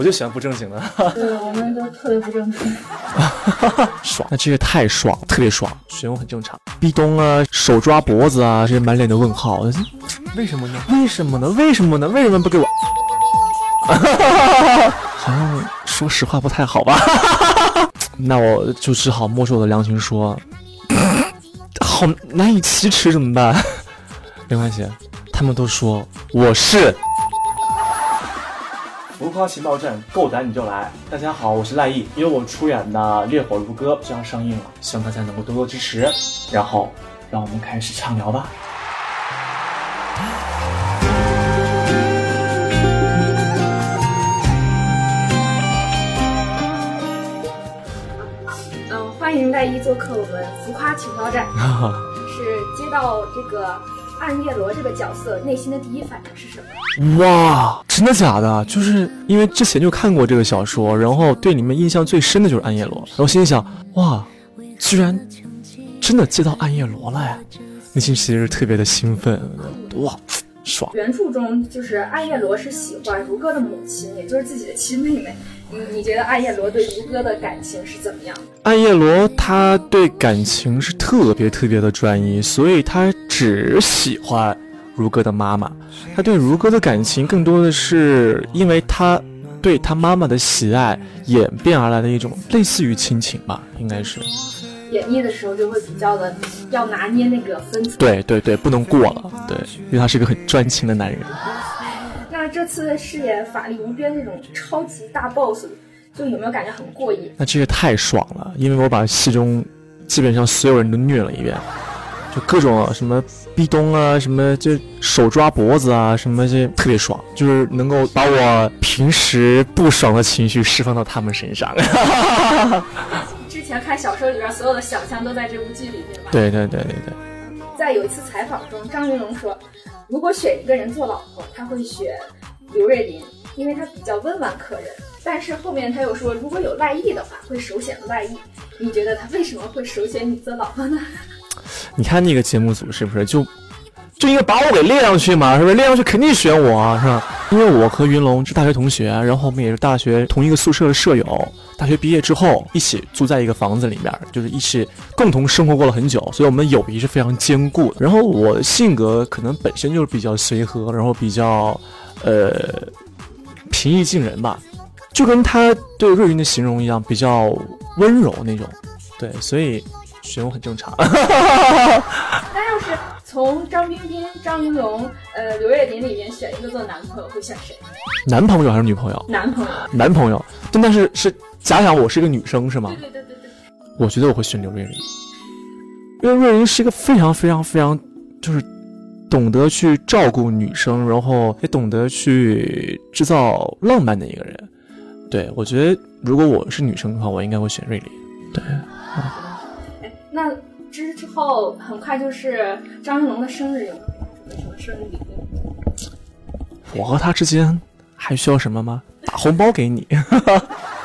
我就喜欢不正经的。对，我们都特别不正经。爽，那这个太爽，特别爽，选我很正常。壁咚啊，手抓脖子啊，这些满脸的问号，为什么呢？为什么呢？为什么呢？为什么不给我？好像说实话不太好吧？那我就只好摸着我的良心说，好难以启齿，怎么办？没关系，他们都说我是。浮夸情报站，够胆你就来！大家好，我是赖艺，因为我出演的《烈火如歌》就要上映了，希望大家能够多多支持。然后，让我们开始畅聊吧。嗯，欢迎赖艺做客我们浮夸情报站。是接到这个暗夜罗这个角色，内心的第一反应是什么？哇，真的假的？就是因为之前就看过这个小说，然后对里面印象最深的就是暗夜罗，然后心里想，哇，居然真的接到暗夜罗了，内心其实特别的兴奋，哇，爽。原著中就是暗夜罗是喜欢如歌的母亲，也就是自己的亲妹妹。你你觉得暗夜罗对如歌的感情是怎么样？暗夜罗他对感情是特别特别的专一，所以他只喜欢如歌的妈妈。他对如歌的感情更多的是因为他对他妈妈的喜爱演变而来的一种类似于亲情吧，应该是。演绎的时候就会比较的要拿捏那个分寸。对对对，不能过了。对，因为他是个很专情的男人。那这次饰演法力无边这种超级大 boss，就有没有感觉很过瘾？那这个太爽了，因为我把戏中基本上所有人都虐了一遍，就各种什么壁咚啊，什么就手抓脖子啊，什么这特别爽，就是能够把我平时不爽的情绪释放到他们身上。之前看小说里边所有的想象都在这部剧里面吧？对对对对对。在有一次采访中，张云龙说。如果选一个人做老婆，他会选刘瑞麟，因为他比较温婉可人。但是后面他又说，如果有赖艺的话，会首选赖艺。你觉得他为什么会首选你做老婆呢？你看那个节目组是不是就就应该把我给列上去嘛？是不是列上去肯定选我啊？是吧？因为我和云龙是大学同学，然后我们也是大学同一个宿舍的舍友。大学毕业之后，一起住在一个房子里面，就是一起共同生活过了很久，所以我们友谊是非常坚固的。然后我的性格可能本身就是比较随和，然后比较，呃，平易近人吧，就跟他对瑞云的形容一样，比较温柔那种。对，所以选我很正常。那要是从张彬彬、张云龙、呃刘月林里面选一个做男朋友，会选谁？男朋友还是女朋友？男朋友。男朋友，但但是是。假想我是一个女生是吗？对对对对对。我觉得我会选刘瑞林，因为瑞麟是一个非常非常非常，就是懂得去照顾女生，然后也懂得去制造浪漫的一个人。对，我觉得如果我是女生的话，我应该会选瑞丽。对。哎，那之之后很快就是张云龙的生日，有什么生日礼物？我和他之间还需要什么吗？打红包给你。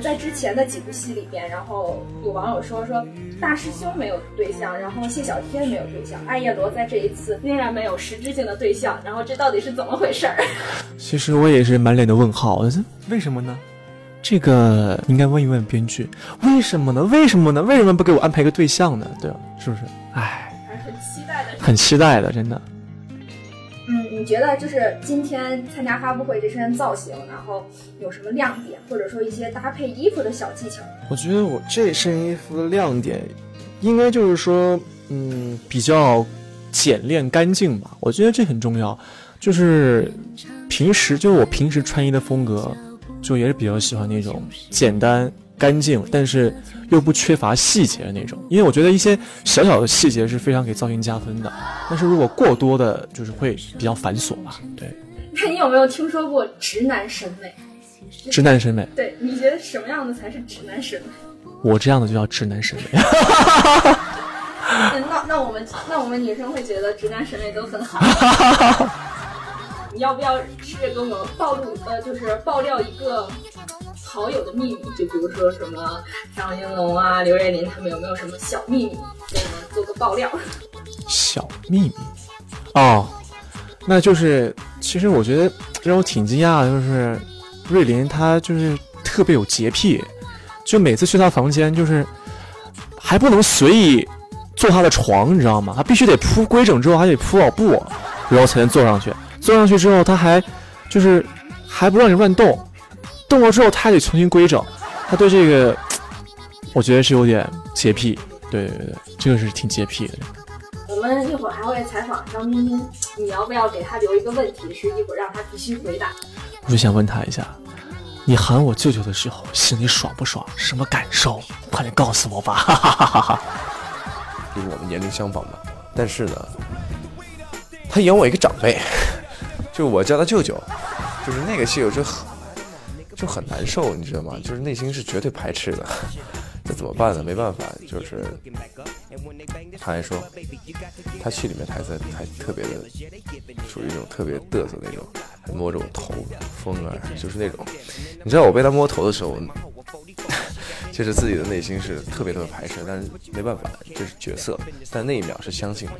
在之前的几部戏里边，然后有网友说说大师兄没有对象，然后谢小天没有对象，艾叶罗在这一次仍然没有实质性的对象，然后这到底是怎么回事儿？其实我也是满脸的问号，为什么呢？这个应该问一问编剧，为什么呢？为什么呢？为什么不给我安排个对象呢？对吧？是不是？唉，还是很期待的，很期待的，真的。你觉得就是今天参加发布会这身造型，然后有什么亮点，或者说一些搭配衣服的小技巧？我觉得我这身衣服的亮点，应该就是说，嗯，比较简练干净吧。我觉得这很重要，就是平时就是我平时穿衣的风格，就也是比较喜欢那种简单。干净，但是又不缺乏细节的那种，因为我觉得一些小小的细节是非常给造型加分的。但是如果过多的，就是会比较繁琐吧。对。那你有没有听说过直男审美？直男审美？对，你觉得什么样的才是直男审美？我这样的就叫直男审美。那那我们那我们女生会觉得直男审美都很好。你要不要试着跟我暴露呃，就是爆料一个？好友的秘密，就比如说什么张云龙啊、刘瑞麟他们有没有什么小秘密，给我们做个爆料？小秘密哦，那就是其实我觉得让我挺惊讶的，就是瑞林他就是特别有洁癖，就每次去他房间就是还不能随意坐他的床，你知道吗？他必须得铺规整之后还得铺好布，然后才能坐上去。坐上去之后他还就是还不让你乱动，动了之后他还得重新规整。他对这个 我觉得是有点洁癖，对对对，这个是挺洁癖的。我们一会儿还会采访张彬彬，你要不要给他留一个问题，是一会儿让他必须回答？我就想问他一下，你喊我舅舅的时候，心里爽不爽？什么感受？快点告诉我吧！哈哈哈哈哈。因为我们年龄相仿嘛，但是呢，他演我一个长辈，就我叫他舅舅，就是那个戏，我就很就很难受，你知道吗？就是内心是绝对排斥的。这怎么办呢？没办法，就是他还说，他戏里面台词还特别的，属于那种特别嘚瑟那种，还摸着我头，风儿，就是那种。你知道我被他摸头的时候，其 实自己的内心是特别特别排斥，但是没办法，这是角色。但那一秒是相信的，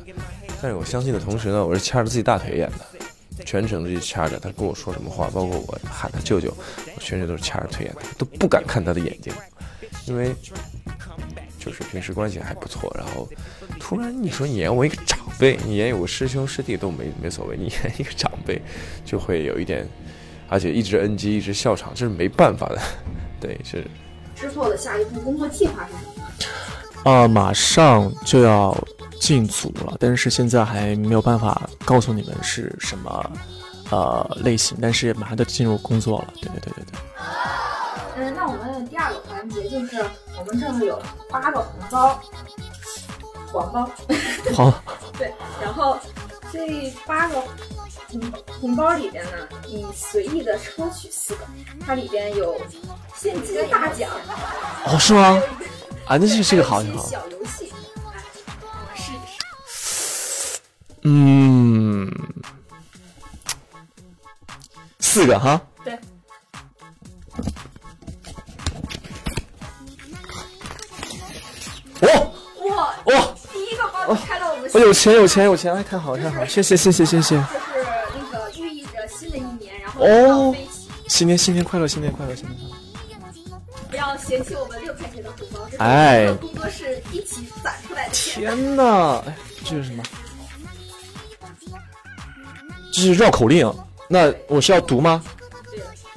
但是我相信的同时呢，我是掐着自己大腿演的，全程就是掐着。他跟我说什么话，包括我喊他舅舅，我全程都是掐着腿演的，都不敢看他的眼睛。因为就是平时关系还不错，然后突然你说你演我一个长辈，你演有个师兄师弟都没没所谓，你演 一个长辈就会有一点，而且一直 NG 一直笑场，这是没办法的。对，是。知错的下一步工作计划是什么？啊，马上就要进组了，但是现在还没有办法告诉你们是什么呃类型，但是马上就进入工作了。对对对对对。嗯，那我们第二个环节就是我们这儿有八个红包，黄包。好。对，然后这八个红红包里边呢，你随意的抽取四个，它里边有现金大奖。哦，是吗？啊，那是这个好，好。小游戏，嗯，四个哈。对。哇哇！第一个包开到我们，我有钱有钱有钱！哎，太好太好，谢谢谢谢谢谢。这是那个寓意着新的一年，然后哦，新年新年快乐，新年快乐，新年快乐！不要嫌弃我们六块钱的红包，哎，工作室一起攒出来的天哪！哎，这是什么？这是绕口令，那我是要读吗？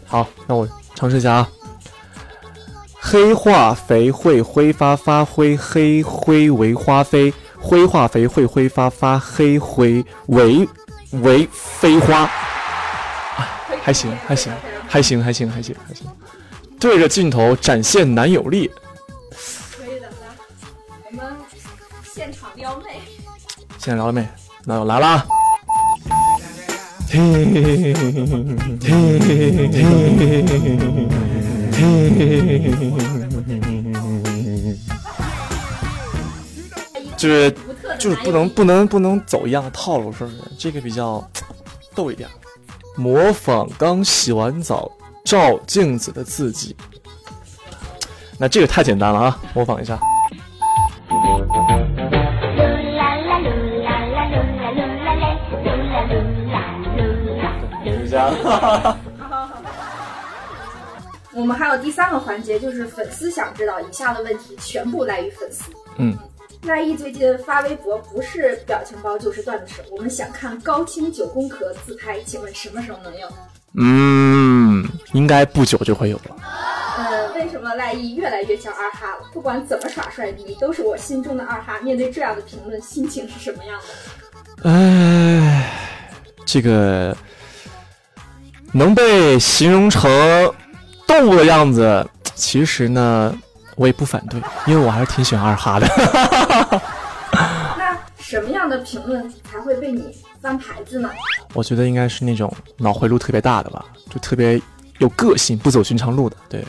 好，那我尝试一下啊。黑化肥会挥发发灰，黑灰为花飞，灰化肥会挥发发黑灰为为飞花。还行，还行，还行，还行，还行，还行。对着镜头展现男友力。可以的，来，我们现场撩妹。现场撩妹，那我来啦！嘿嘿嘿就是就是不能不能不能走一样的套路，是不是？这个比较逗一点，模仿刚洗完澡照镜子的自己。那这个太简单了啊，模仿一下。我们还有第三个环节，就是粉丝想知道以下的问题，全部来于粉丝。嗯，赖艺最近发微博，不是表情包就是段子手。我们想看高清九宫格自拍，请问什么时候能有？嗯，应该不久就会有了。呃，为什么赖艺越来越像二哈了？不管怎么耍帅逼，都是我心中的二哈。面对这样的评论，心情是什么样的？唉，这个能被形容成。动物的样子，其实呢，我也不反对，因为我还是挺喜欢二哈的。那什么样的评论才会被你翻牌子呢？我觉得应该是那种脑回路特别大的吧，就特别有个性、不走寻常路的。对。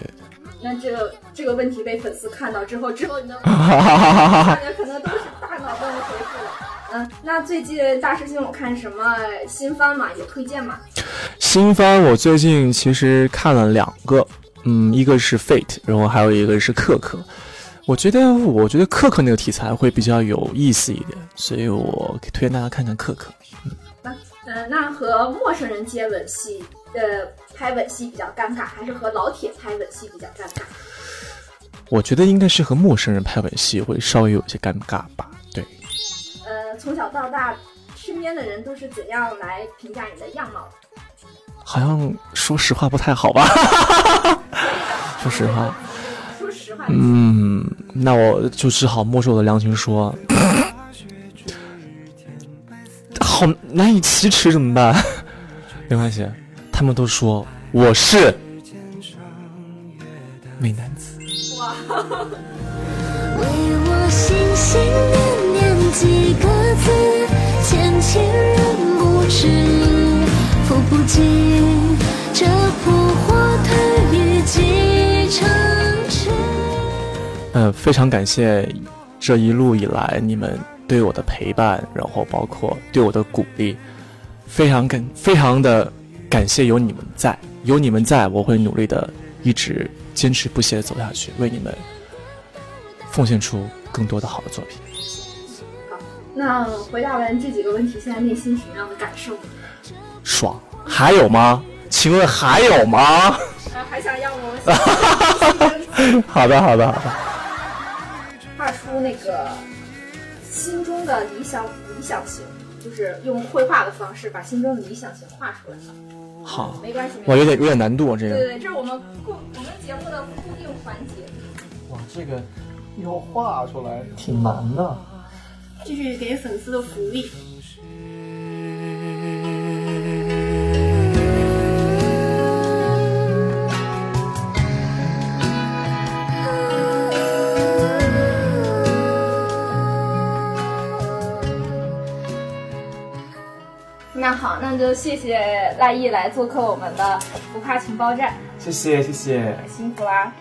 那这个这个问题被粉丝看到之后，之后你的大家可嗯，那最近大师兄有看什么新番吗？有推荐吗？新番我最近其实看了两个，嗯，一个是 Fate，然后还有一个是克克。我觉得我觉得克克那个题材会比较有意思一点，所以我推荐大家看看克克。那嗯，那和陌生人接吻戏，呃，拍吻戏比较尴尬，还是和老铁拍吻戏比较尴尬？我觉得应该是和陌生人拍吻戏会稍微有些尴尬吧。从小到大，身边的人都是怎样来评价你的样貌的？好像说实话不太好吧？说实话，说实话，嗯，那我就只好摸着我的良心说，好难以启齿，怎么办？没关系，他们都说我是美男子。为我心心念念几个字，千千人不知，付不尽这扑火吞于几城池。呃，非常感谢这一路以来你们对我的陪伴，然后包括对我的鼓励，非常感非常的感谢有你们在，有你们在，我会努力的一直坚持不懈的走下去，为你们奉献出更多的好的作品。那回答完这几个问题，现在内心什么样的感受？爽，还有吗？请问还有吗？啊，还想要我 好的，好的，好的。画出那个心中的理想理想型，就是用绘画的方式把心中的理想型画出来。好，没关系，没哇，关系有点有点难度啊，这个。对对对，这是我们固我们节目的固定环节，哇，这个要画出来挺难的。这是给粉丝的福利。那好，那就谢谢赖艺来做客我们的不怕情报站，谢谢，谢谢。辛苦啦。